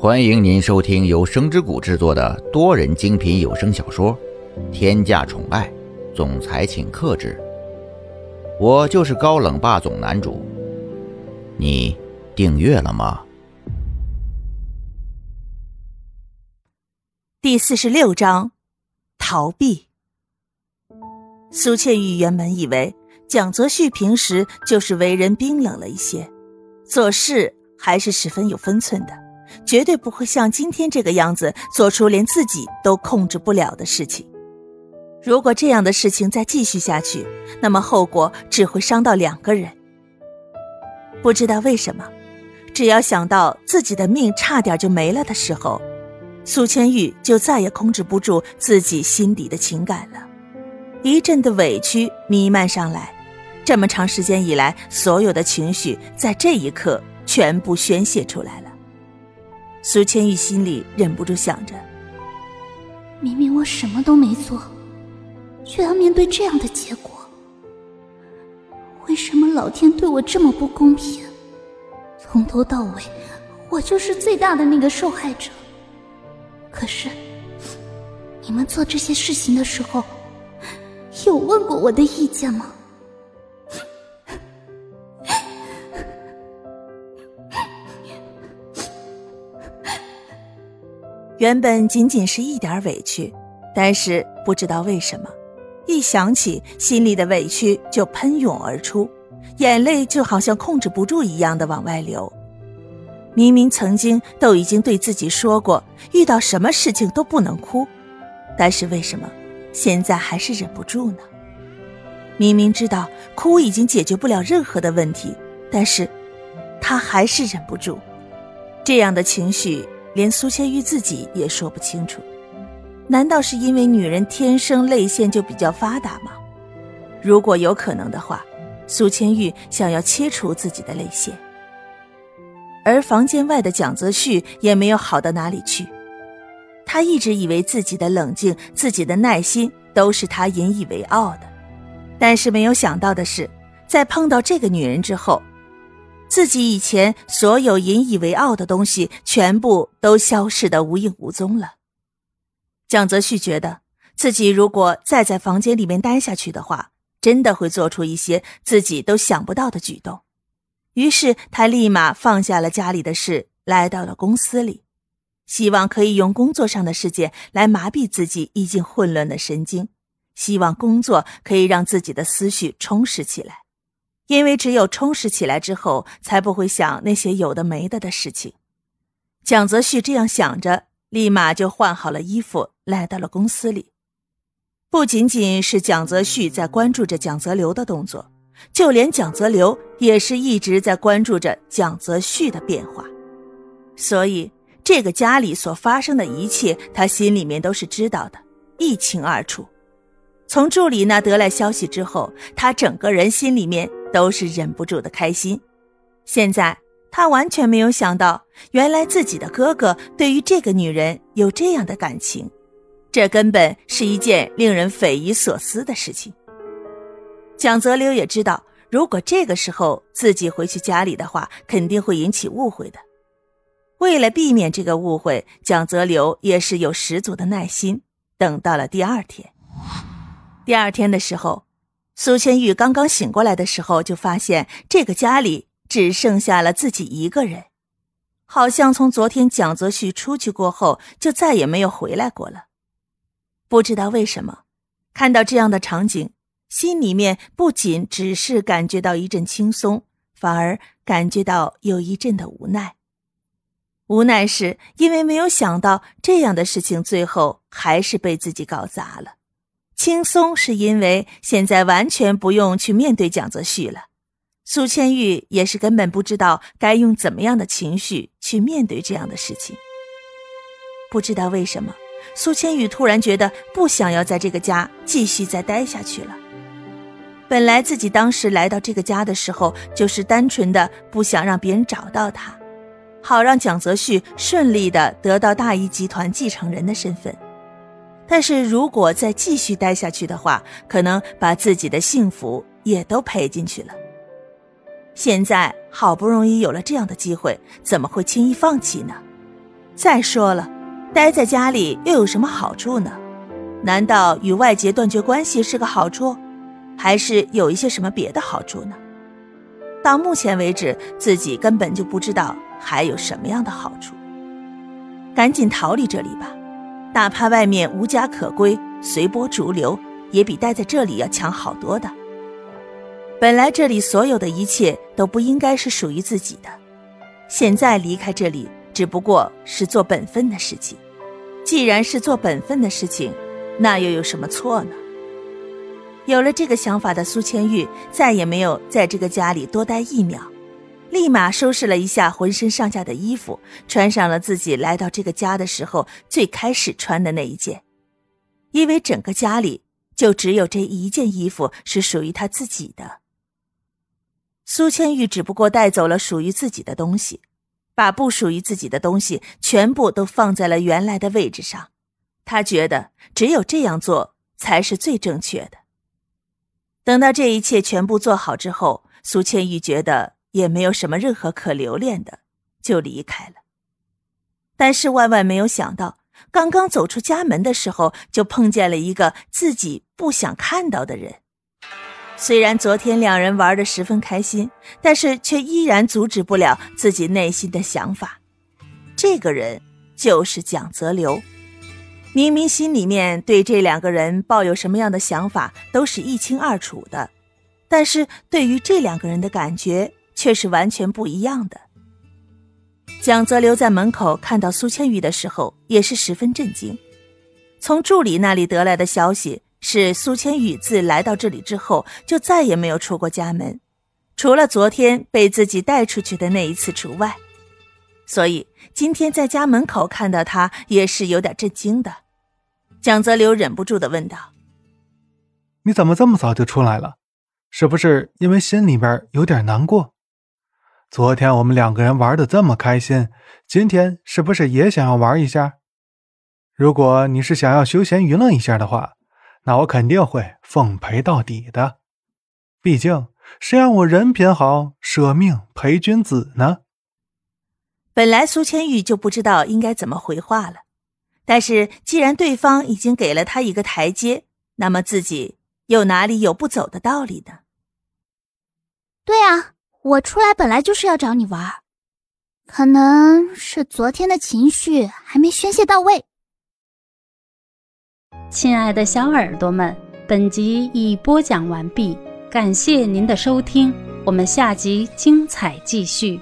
欢迎您收听由声之谷制作的多人精品有声小说《天价宠爱总裁请克制》，我就是高冷霸总男主。你订阅了吗？第四十六章，逃避。苏倩玉原本以为蒋泽旭平时就是为人冰冷了一些，做事还是十分有分寸的。绝对不会像今天这个样子做出连自己都控制不了的事情。如果这样的事情再继续下去，那么后果只会伤到两个人。不知道为什么，只要想到自己的命差点就没了的时候，苏千玉就再也控制不住自己心底的情感了。一阵的委屈弥漫上来，这么长时间以来所有的情绪在这一刻全部宣泄出来了。苏千玉心里忍不住想着：明明我什么都没做，却要面对这样的结果。为什么老天对我这么不公平？从头到尾，我就是最大的那个受害者。可是，你们做这些事情的时候，有问过我的意见吗？原本仅仅是一点委屈，但是不知道为什么，一想起心里的委屈就喷涌而出，眼泪就好像控制不住一样的往外流。明明曾经都已经对自己说过，遇到什么事情都不能哭，但是为什么现在还是忍不住呢？明明知道哭已经解决不了任何的问题，但是他还是忍不住，这样的情绪。连苏千玉自己也说不清楚，难道是因为女人天生泪腺就比较发达吗？如果有可能的话，苏千玉想要切除自己的泪腺。而房间外的蒋泽旭也没有好到哪里去，他一直以为自己的冷静、自己的耐心都是他引以为傲的，但是没有想到的是，在碰到这个女人之后。自己以前所有引以为傲的东西，全部都消失的无影无踪了。蒋泽旭觉得自己如果再在房间里面待下去的话，真的会做出一些自己都想不到的举动。于是他立马放下了家里的事，来到了公司里，希望可以用工作上的事件来麻痹自己已经混乱的神经，希望工作可以让自己的思绪充实起来。因为只有充实起来之后，才不会想那些有的没的的事情。蒋泽旭这样想着，立马就换好了衣服，来到了公司里。不仅仅是蒋泽旭在关注着蒋泽流的动作，就连蒋泽流也是一直在关注着蒋泽旭的变化。所以，这个家里所发生的一切，他心里面都是知道的，一清二楚。从助理那得来消息之后，他整个人心里面。都是忍不住的开心。现在他完全没有想到，原来自己的哥哥对于这个女人有这样的感情，这根本是一件令人匪夷所思的事情。蒋泽流也知道，如果这个时候自己回去家里的话，肯定会引起误会的。为了避免这个误会，蒋泽流也是有十足的耐心，等到了第二天。第二天的时候。苏千玉刚刚醒过来的时候，就发现这个家里只剩下了自己一个人，好像从昨天蒋泽旭出去过后，就再也没有回来过了。不知道为什么，看到这样的场景，心里面不仅只是感觉到一阵轻松，反而感觉到有一阵的无奈。无奈是因为没有想到这样的事情，最后还是被自己搞砸了。轻松是因为现在完全不用去面对蒋泽旭了，苏千玉也是根本不知道该用怎么样的情绪去面对这样的事情。不知道为什么，苏千玉突然觉得不想要在这个家继续再待下去了。本来自己当时来到这个家的时候，就是单纯的不想让别人找到他，好让蒋泽旭顺利的得到大义集团继承人的身份。但是如果再继续待下去的话，可能把自己的幸福也都赔进去了。现在好不容易有了这样的机会，怎么会轻易放弃呢？再说了，待在家里又有什么好处呢？难道与外界断绝关系是个好处，还是有一些什么别的好处呢？到目前为止，自己根本就不知道还有什么样的好处。赶紧逃离这里吧，哪怕外面无家可归、随波逐流，也比待在这里要强好多的。本来这里所有的一切都不应该是属于自己的，现在离开这里。只不过是做本分的事情，既然是做本分的事情，那又有什么错呢？有了这个想法的苏千玉再也没有在这个家里多待一秒，立马收拾了一下浑身上下的衣服，穿上了自己来到这个家的时候最开始穿的那一件，因为整个家里就只有这一件衣服是属于他自己的。苏千玉只不过带走了属于自己的东西。把不属于自己的东西全部都放在了原来的位置上，他觉得只有这样做才是最正确的。等到这一切全部做好之后，苏千玉觉得也没有什么任何可留恋的，就离开了。但是万万没有想到，刚刚走出家门的时候，就碰见了一个自己不想看到的人。虽然昨天两人玩的十分开心，但是却依然阻止不了自己内心的想法。这个人就是蒋泽流。明明心里面对这两个人抱有什么样的想法都是一清二楚的，但是对于这两个人的感觉却是完全不一样的。蒋泽流在门口看到苏千玉的时候，也是十分震惊。从助理那里得来的消息。是苏千羽自来到这里之后，就再也没有出过家门，除了昨天被自己带出去的那一次除外。所以今天在家门口看到他，也是有点震惊的。蒋泽流忍不住的问道：“你怎么这么早就出来了？是不是因为心里边有点难过？昨天我们两个人玩的这么开心，今天是不是也想要玩一下？如果你是想要休闲娱乐一下的话。”那我肯定会奉陪到底的，毕竟谁让我人品好，舍命陪君子呢？本来苏千玉就不知道应该怎么回话了，但是既然对方已经给了他一个台阶，那么自己又哪里有不走的道理呢？对啊，我出来本来就是要找你玩，可能是昨天的情绪还没宣泄到位。亲爱的小耳朵们，本集已播讲完毕，感谢您的收听，我们下集精彩继续。